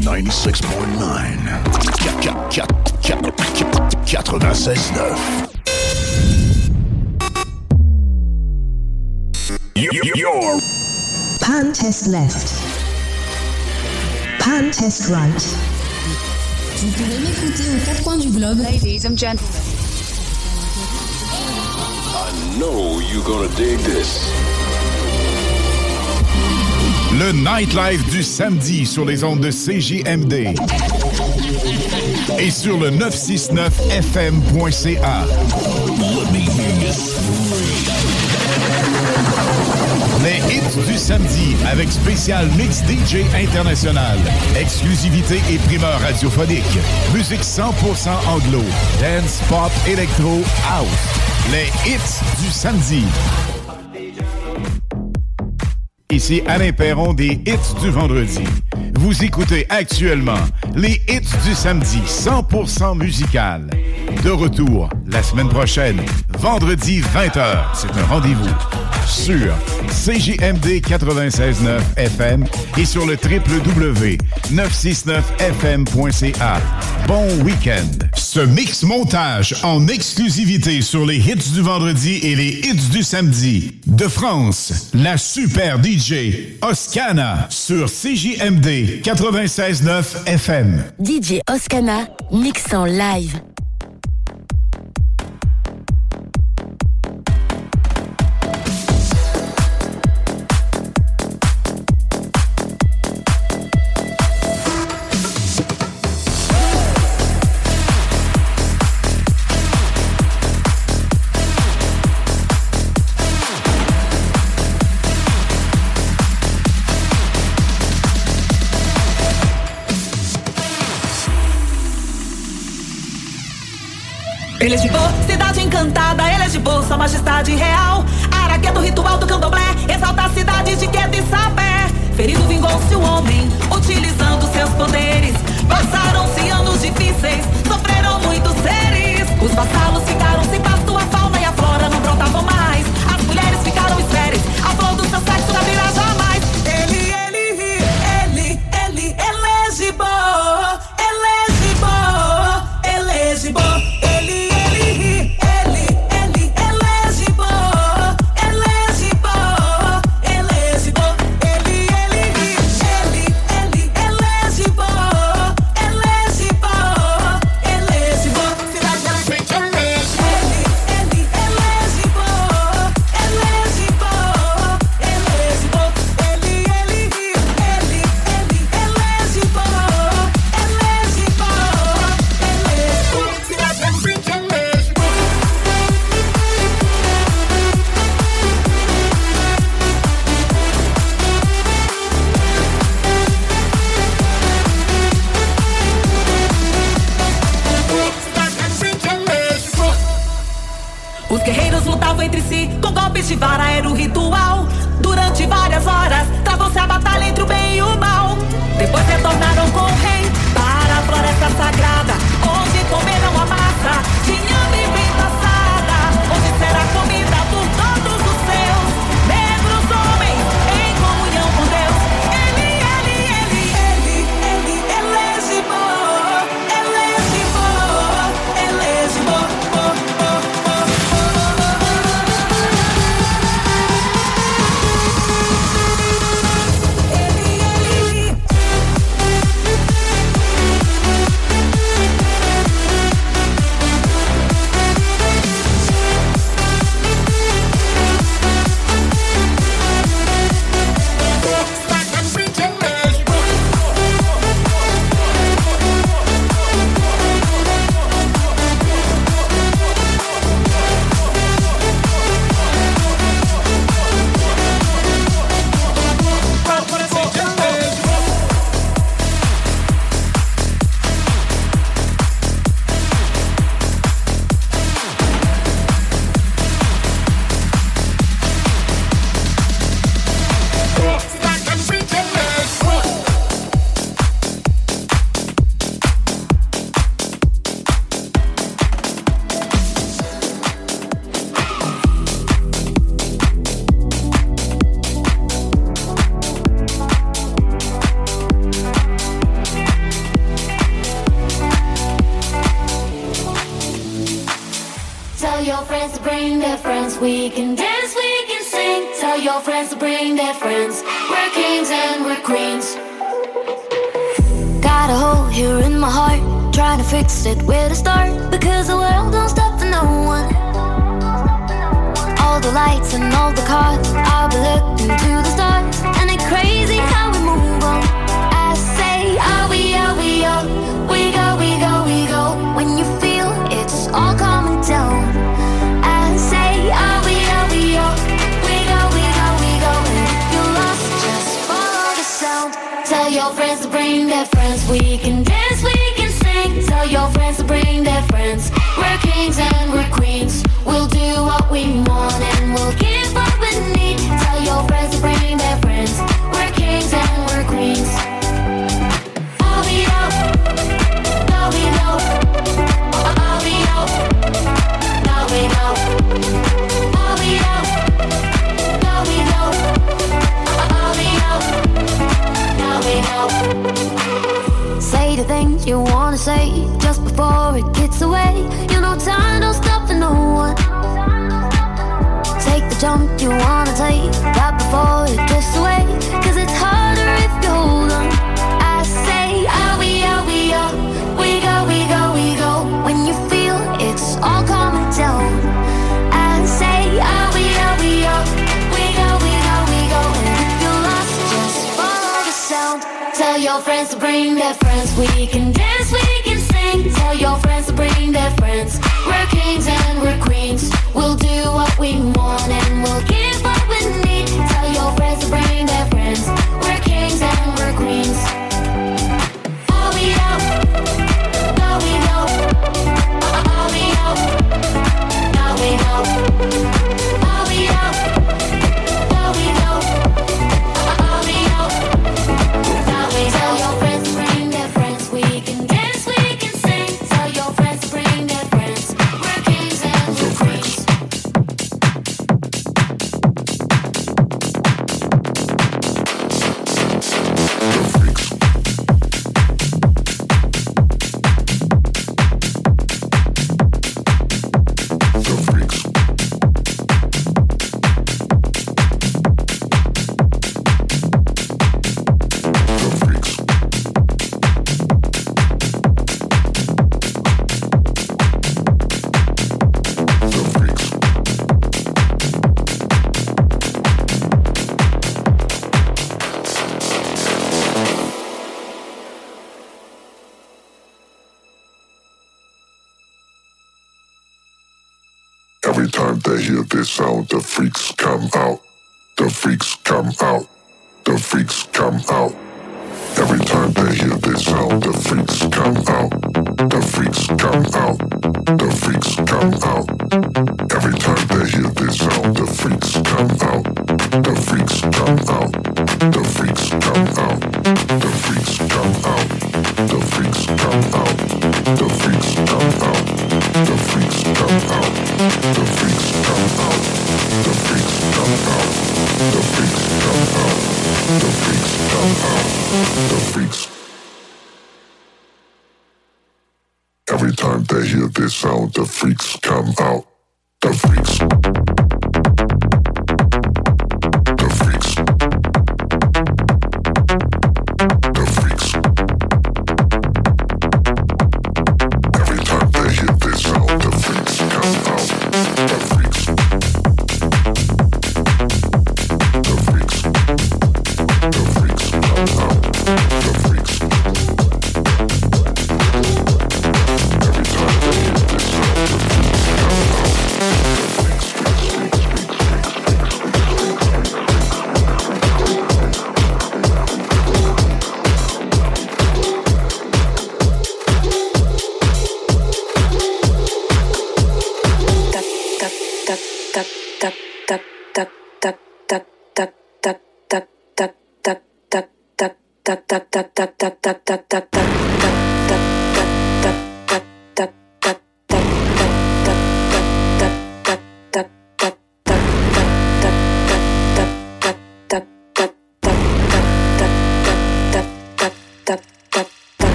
96.9 Pan test left. Pan test right. Vous pouvez m'écouter aux quatre coins du globe. Ladies and gentlemen. I know you're gonna dig this. Le nightlife du samedi sur les ondes de CJMD et sur le 969fm.ca. Les hits du samedi avec spécial mix DJ international, exclusivité et primeur radiophonique, musique 100% anglo, dance, pop, électro, house. Les hits du samedi. Ici Alain Perron des hits du vendredi. Vous écoutez actuellement les hits du samedi 100% musical. De retour la semaine prochaine, vendredi 20h. C'est un rendez-vous sur CJMD 96.9 FM et sur le www.969fm.ca. Bon week-end. Ce mix montage en exclusivité sur les hits du vendredi et les hits du samedi. De France, la super DJ Oscana sur CJMD 96.9 FM. DJ Oscana, mix live. É de boa, cidade encantada, é de boa, sua majestade real. Araquê do ritual do candomblé, exalta a cidade de Queda e Sapé. Ferido vingou-se o homem, utilizando seus poderes. Passaram-se anos difíceis, sofreram muitos seres. Os vassalos ficaram sem pasto, a fauna e a flora não brotavam mais. As mulheres ficaram estéreis, a flor do seu sexo your friends to bring their friends. We can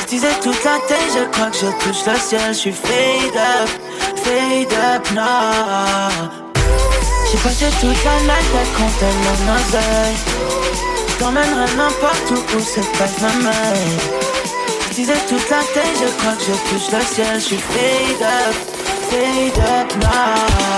Je disais toute la tête, je crois que je touche le ciel. Je suis fade up, fade up now. J'ai passé toute la night à compter mon oseille. T'emmènerai n'importe où où cette life m'amène. Je disais toute la tête, je crois que je touche le ciel. Je suis fade up, fade up now.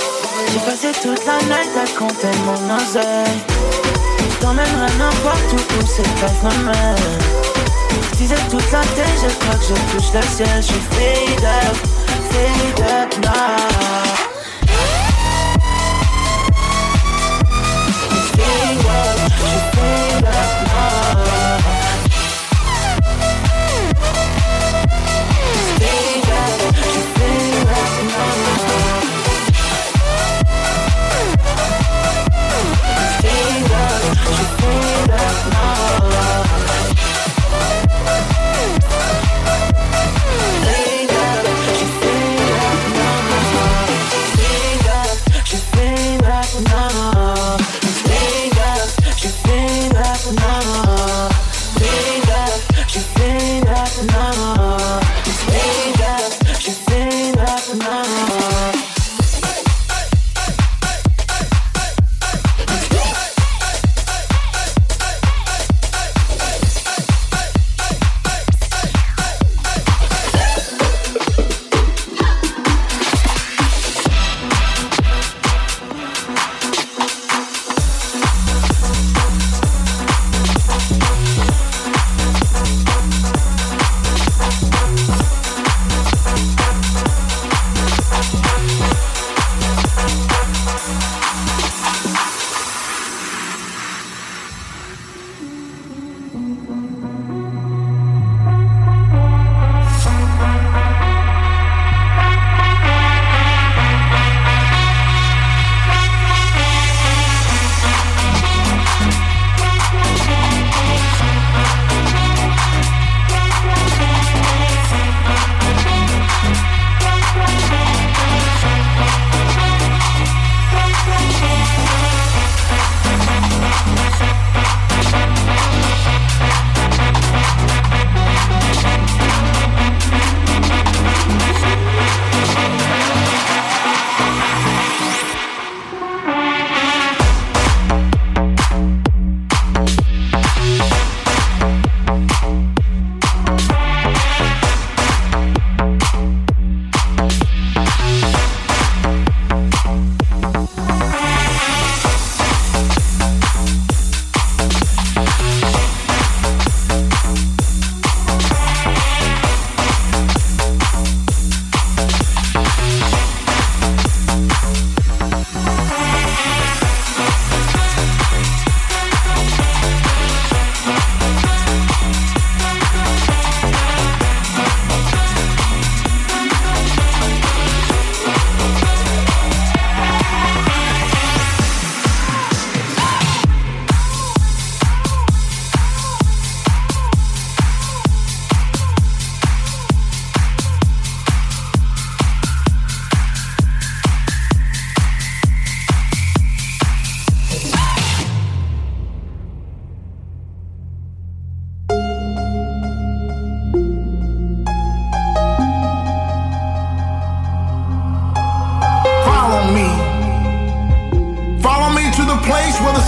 J'ai passé toute la night à compter mon oseille. Je t'emmènerai n'importe où où life m'amène. Je disais toute la tête, je crois que je touche le ciel. Je suis fade up, fade up now. Fade up, je fade up now.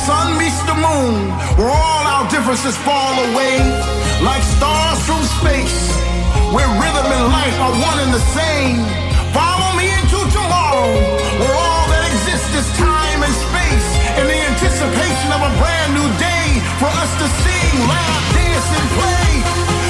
sun meets the moon, where all our differences fall away. Like stars from space, where rhythm and life are one and the same. Follow me into tomorrow, where all that exists is time and space, in the anticipation of a brand new day for us to sing, laugh, dance, and play.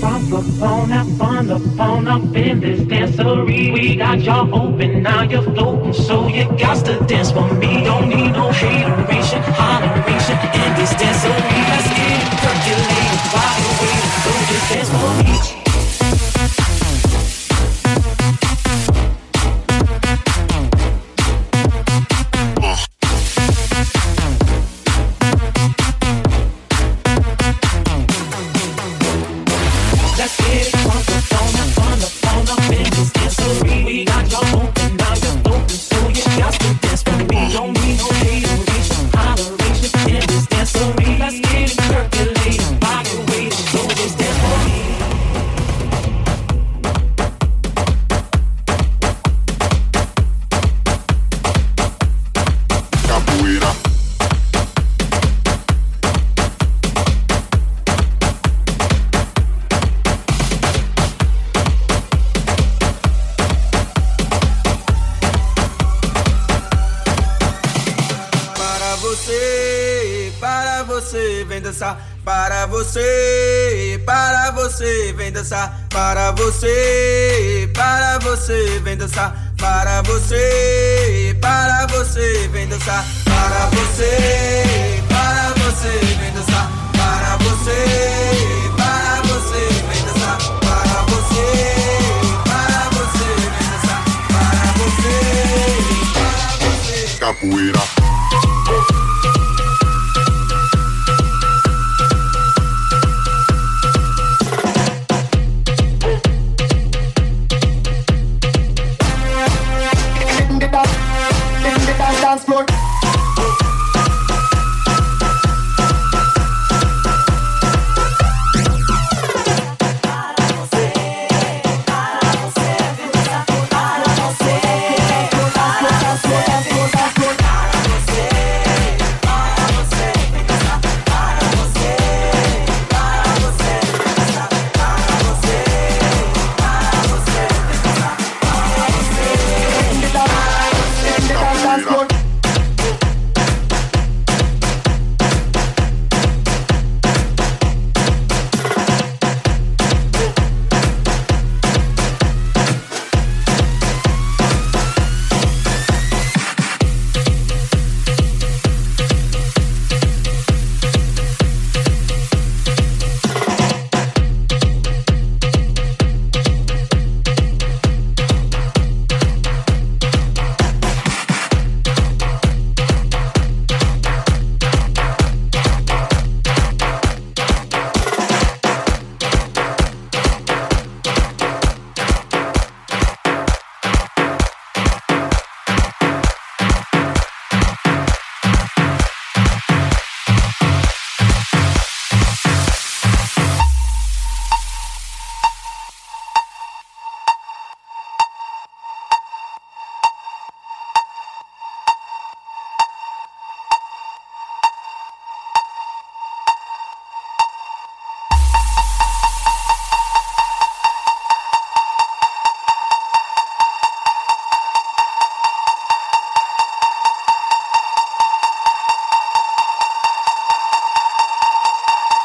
Pop the phone, up, on the phone, up in this dancery. We got y'all open, now you're floating, so you got to dance for me. Don't need no hateration, holleration in this dancery. Let's get it percolated, wide so just dance for me.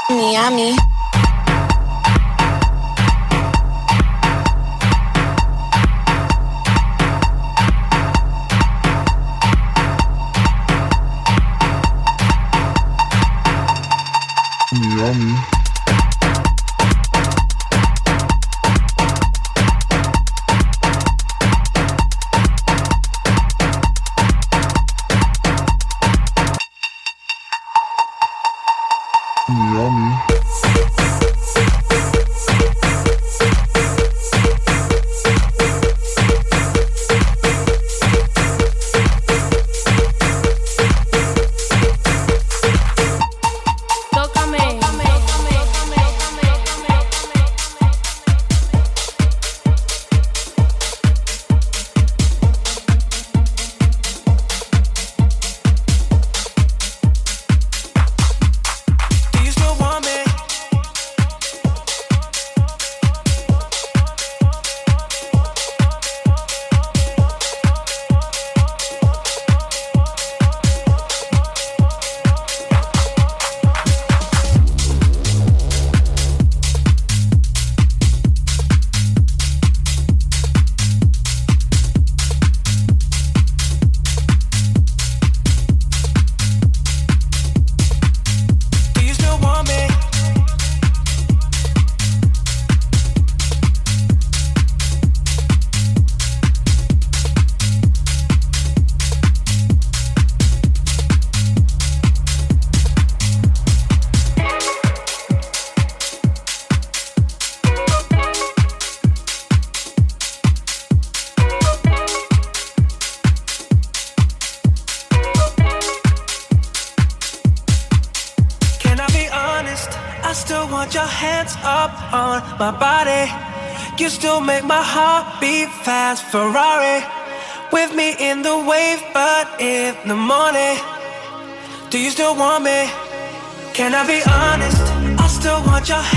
Do your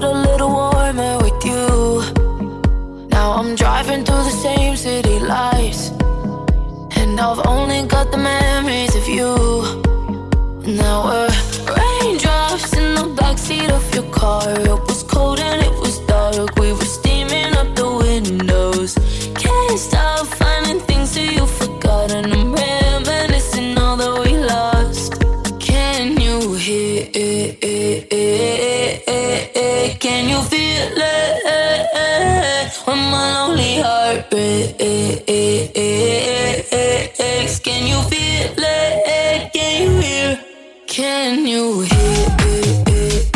felt a little warmer with you. Now I'm driving through the same city lights. And I've only got the memories of you. Now we're raindrops in the backseat of your car. It was cold and Can you feel it? When my lonely heart breaks, can you feel it? Can you hear? Can you hear?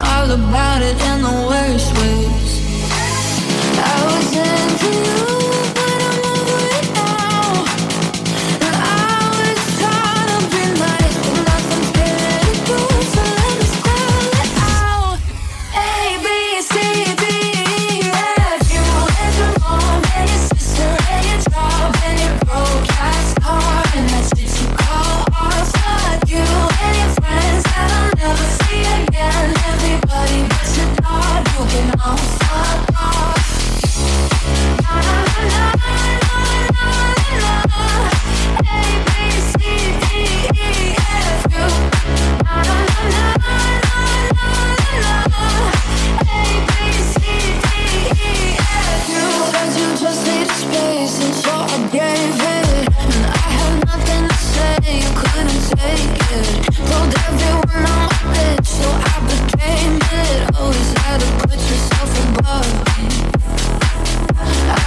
All about it in the worst ways. I was into you,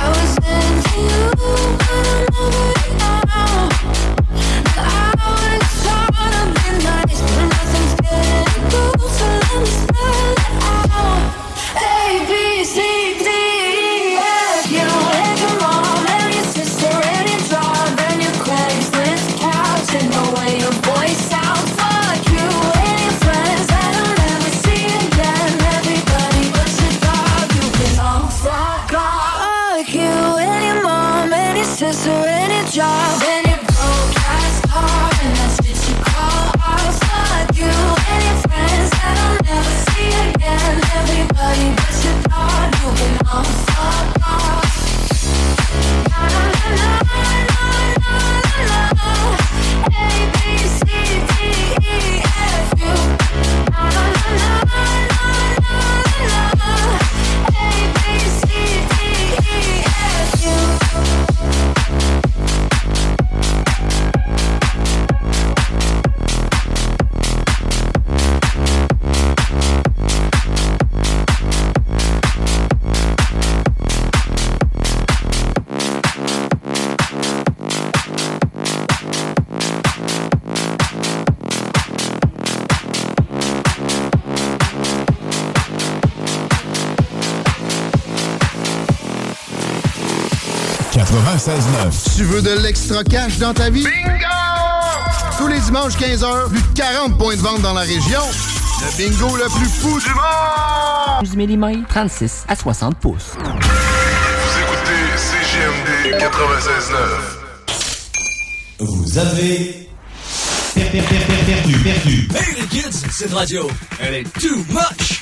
I was into you, but I'm over Tu veux de l'extra cash dans ta vie? Bingo! Tous les dimanches 15h, plus de 40 points de vente dans la région. Le bingo le plus fou du monde! 12 mm, 36 à 60 pouces. Vous écoutez CGMD 96.9. Vous avez per- per- per- per- perdu, perdu. Hey les kids, cette radio, elle est too much.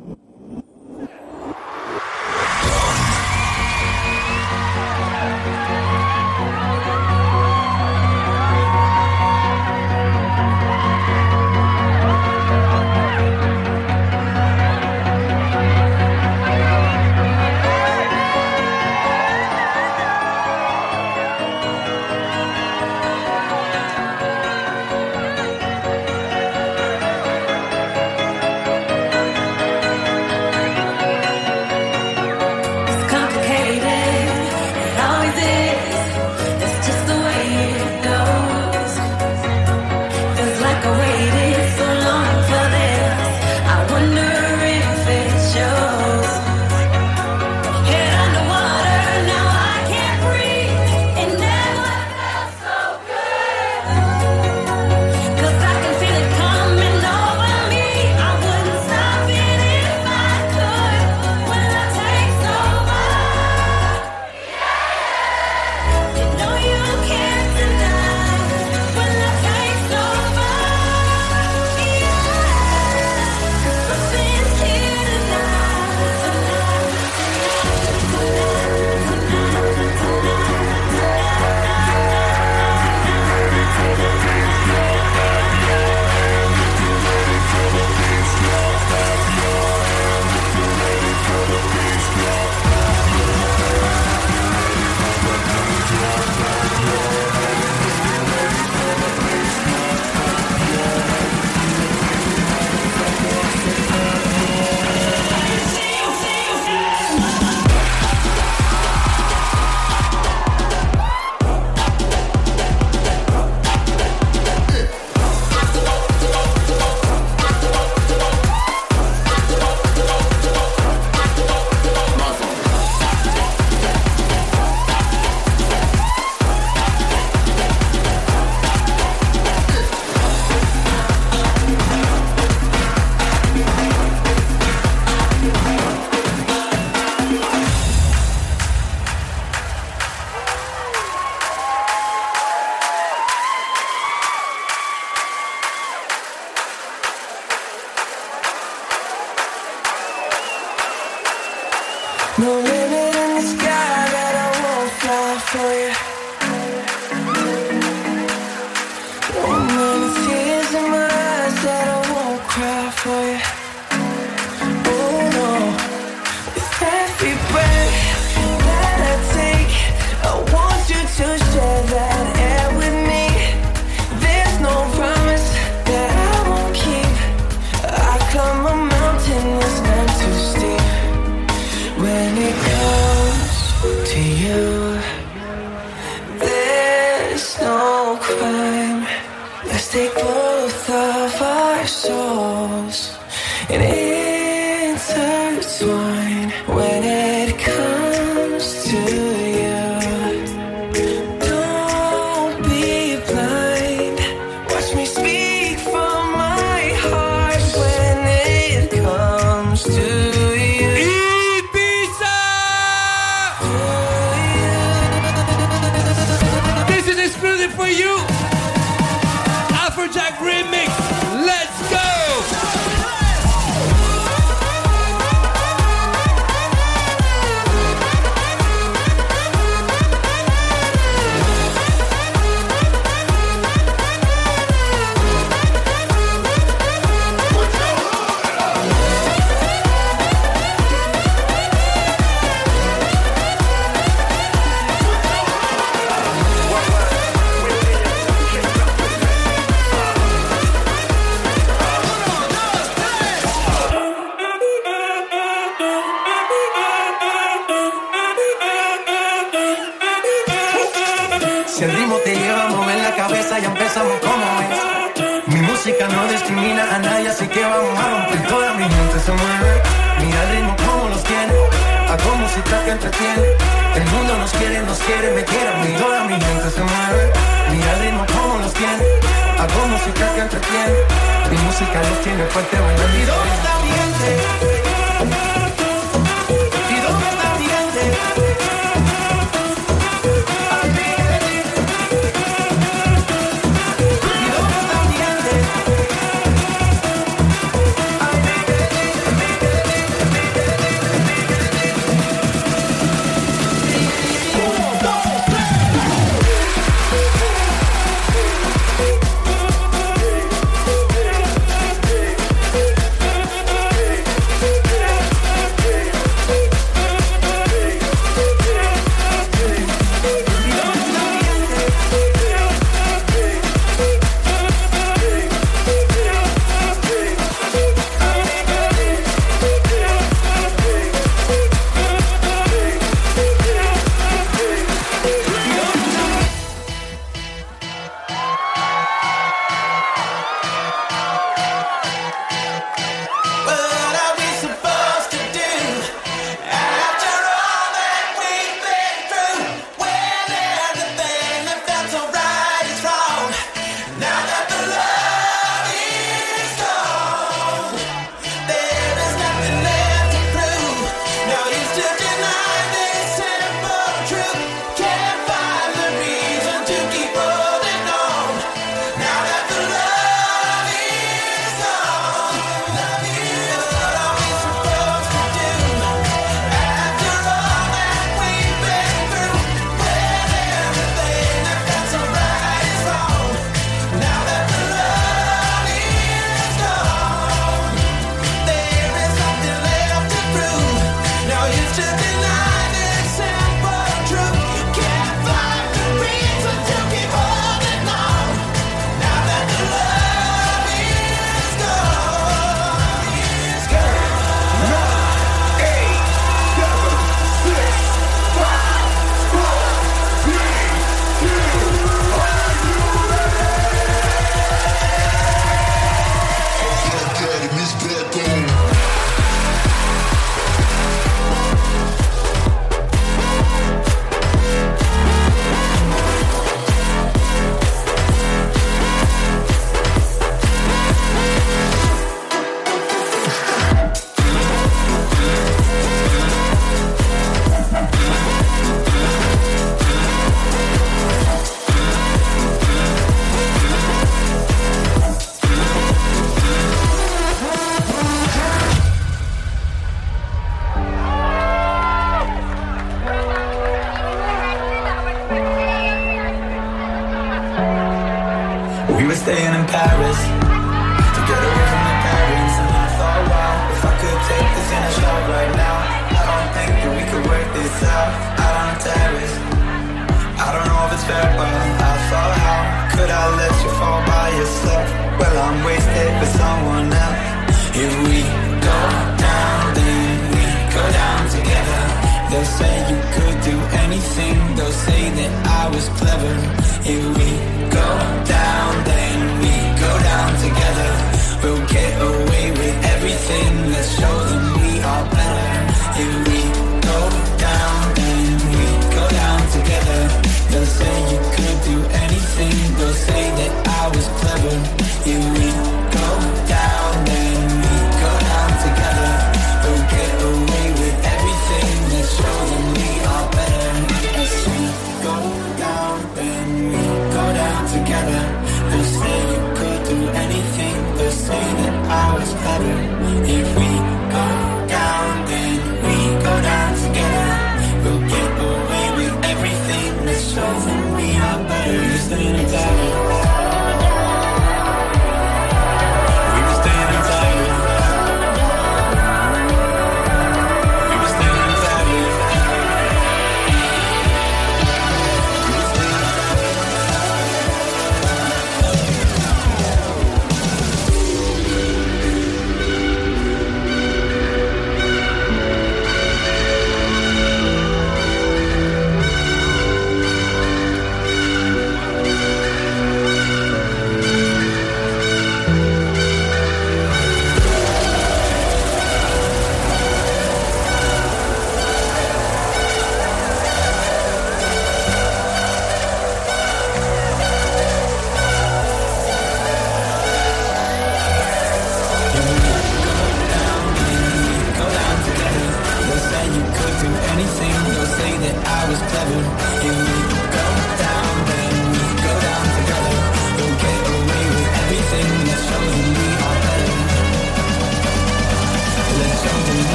Intertwine.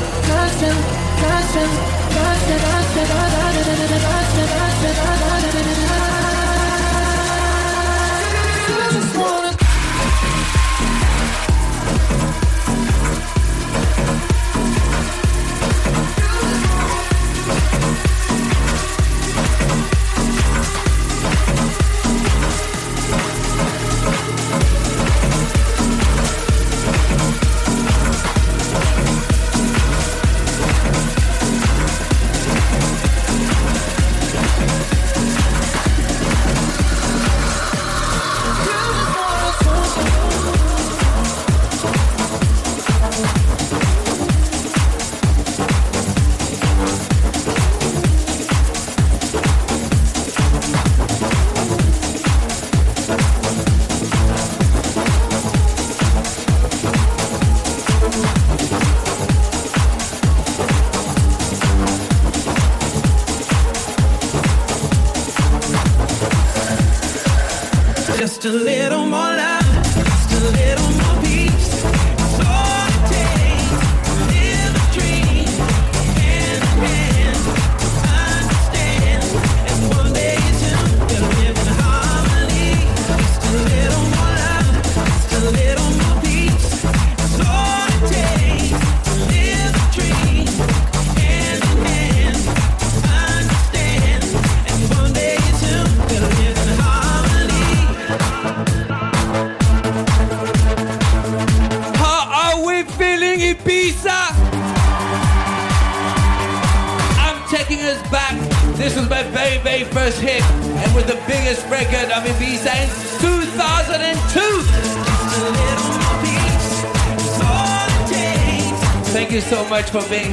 constant, constant, constant, constant, constant, constant, constant, constant, for being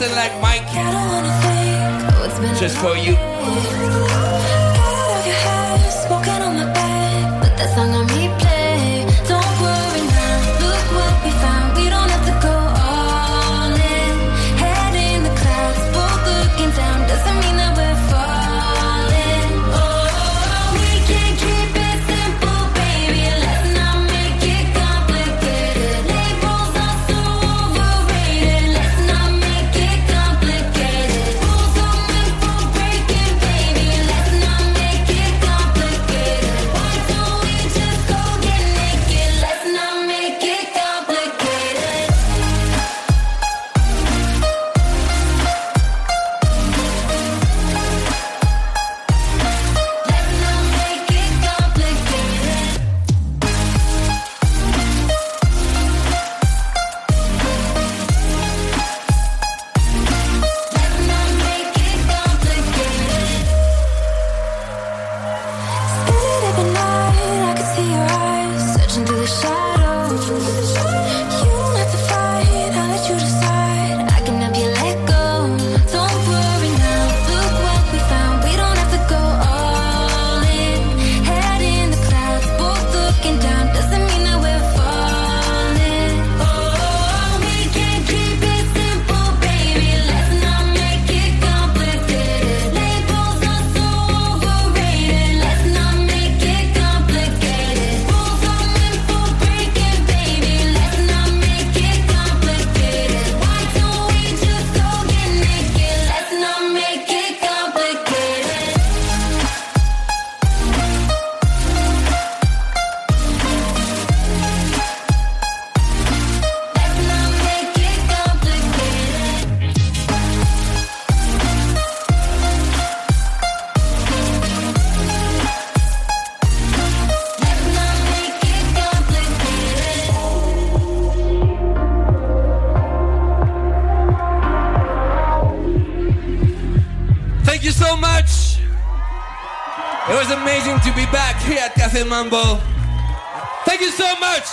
Like Mike. Just for you. Mambo. Thank you so much.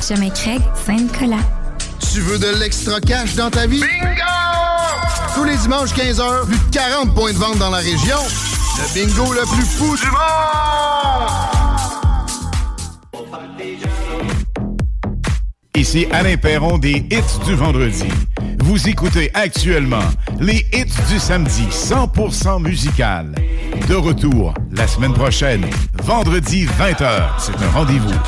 Chemin Craig, Saint-Nicolas. Tu veux de l'extra cash dans ta vie? Bingo! Tous les dimanches 15h, plus de 40 points de vente dans la région. Le bingo le plus fou du monde! Ici Alain Perron des hits du vendredi. Vous écoutez actuellement les hits du samedi 100% musical. De retour la semaine prochaine, vendredi 20h. C'est un rendez-vous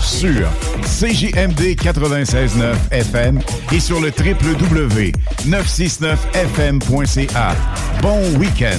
sur CJMD 96.9 FM et sur le www.969fm.ca. Bon week-end!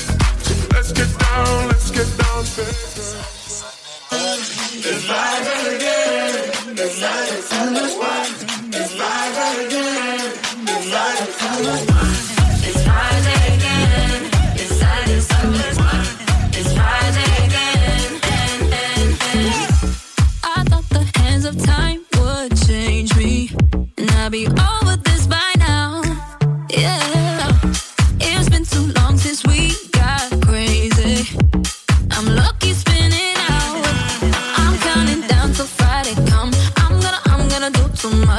Let's get down, let's get down. It's live again. It's live it's live again. It's live it's Friday again. It's live again. I thought the hands of time would change me, and I'd be over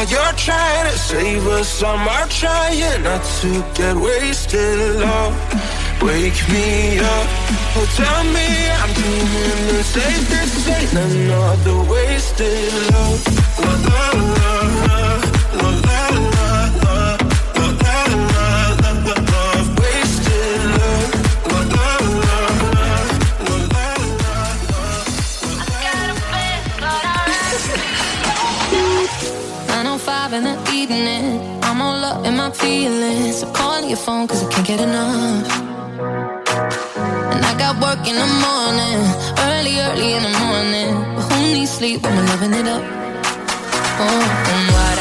Now you're trying to save us, I'm trying not to get wasted, love. Wake me up, oh tell me I'm dreaming the safest ain't another wasted love. love, love. feelings. I'm calling your phone cause I can't get enough. And I got work in the morning, early, early in the morning. But who needs sleep when we're living it up? Oh, I'm wide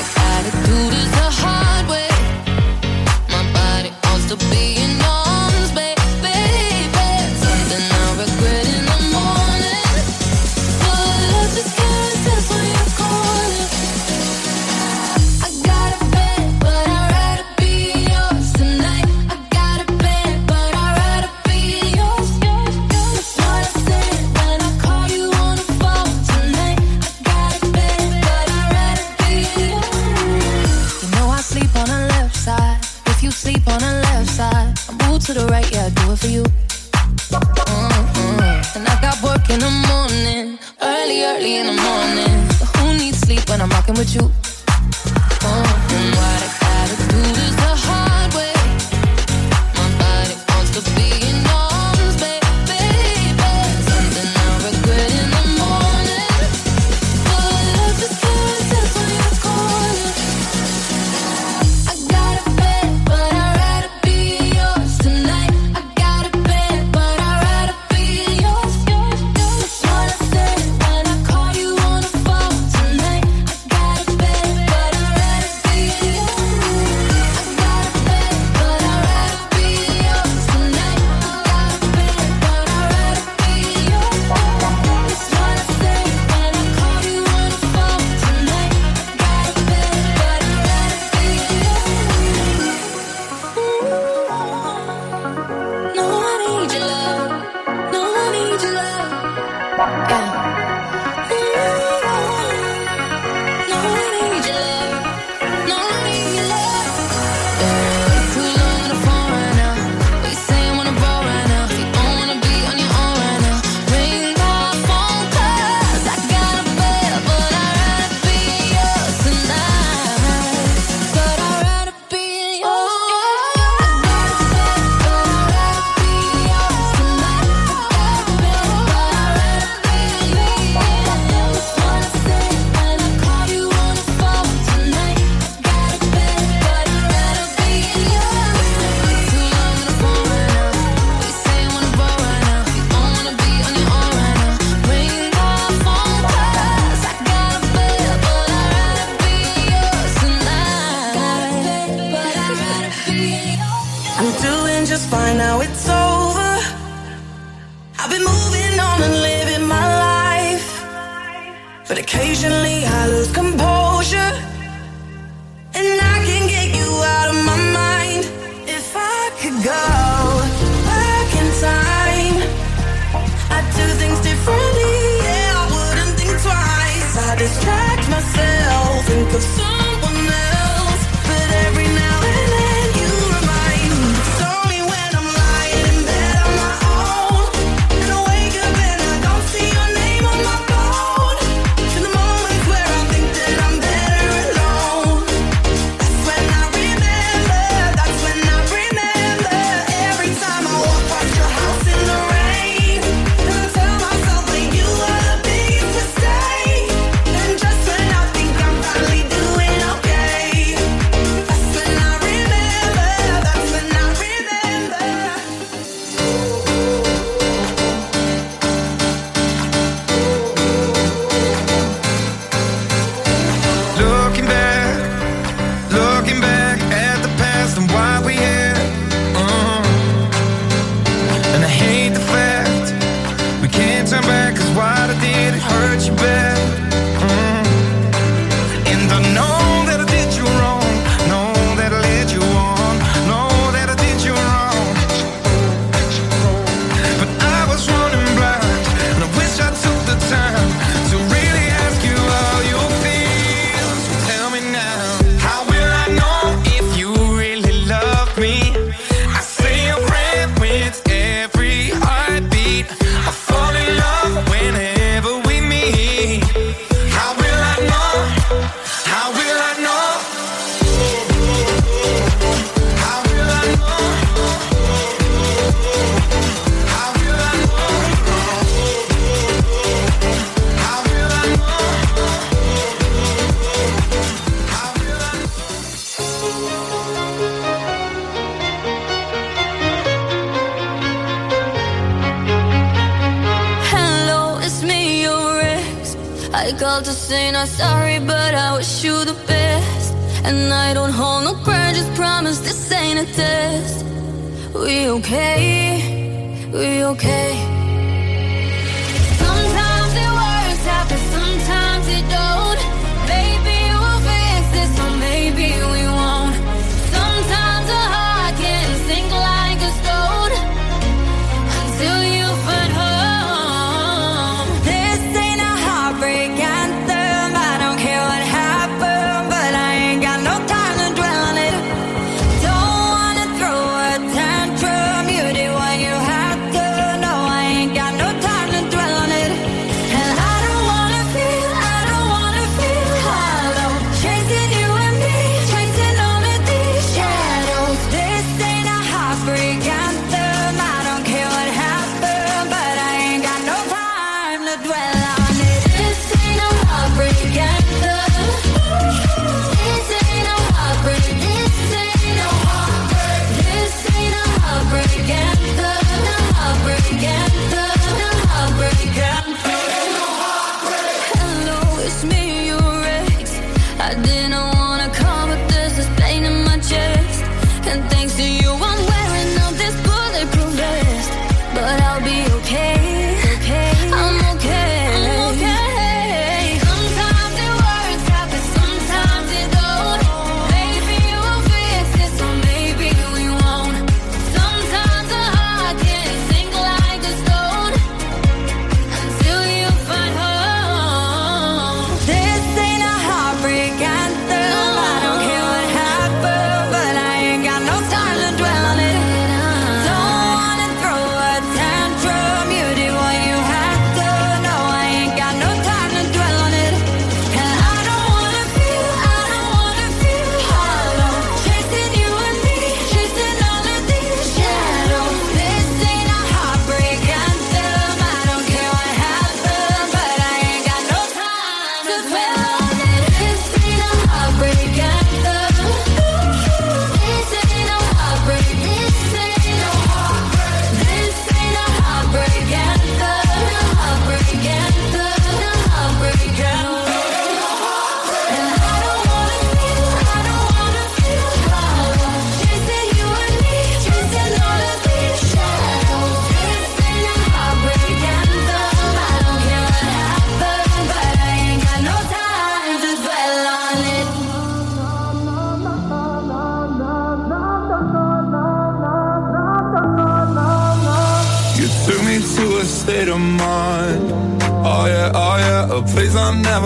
and why we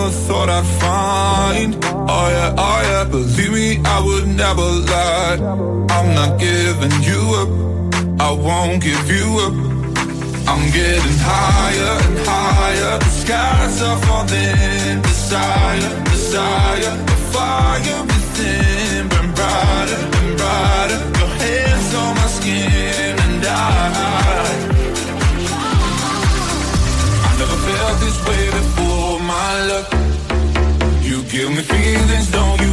never thought I'd find. Oh yeah, oh yeah, believe me, I would never lie. I'm not giving you up, I won't give you up. I'm getting higher and higher. The skies are falling, desire, desire, a fire feelings don't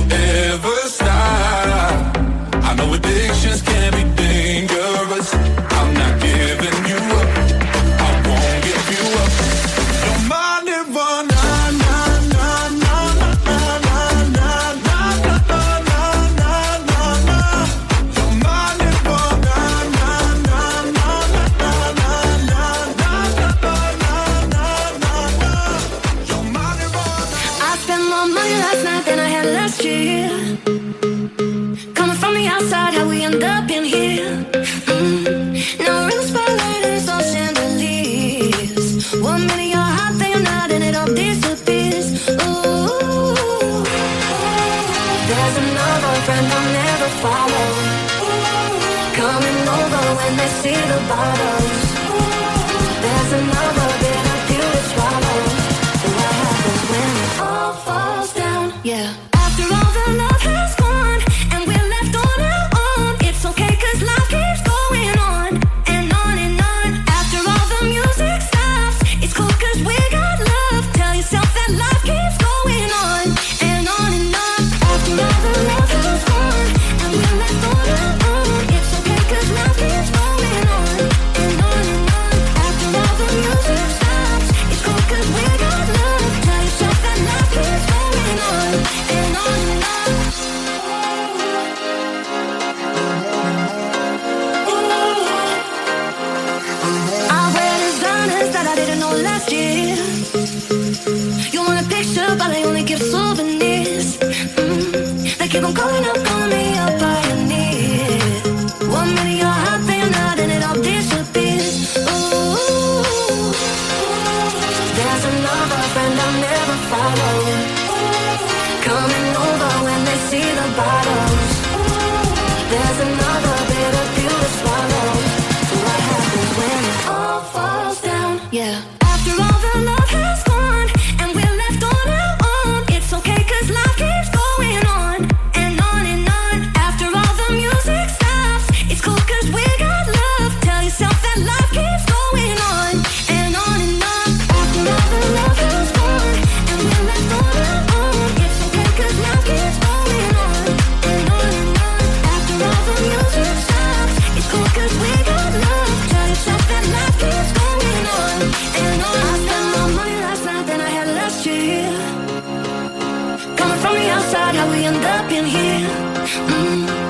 bottom. I've been here. Mm.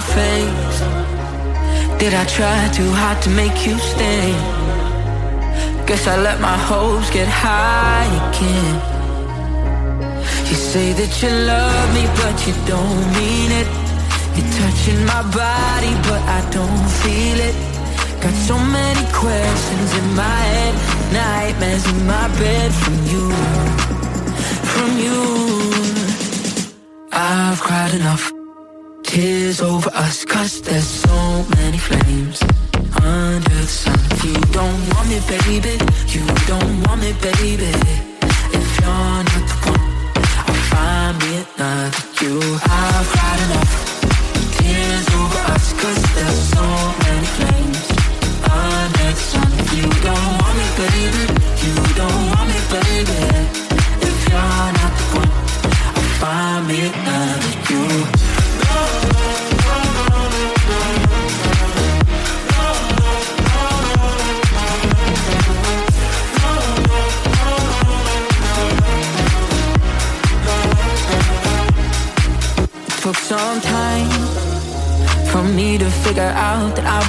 my face? Did I try too hard to make you stay? Guess I let my hopes get high again. You say that you love me, but you don't mean it. You're touching my body, but I don't feel it. Got so many questions in my head, nightmares in my bed from you, from you. I've cried enough tears over us, cause there's so many flames under the sun. You don't want me, baby. You don't want me, baby. If you're not the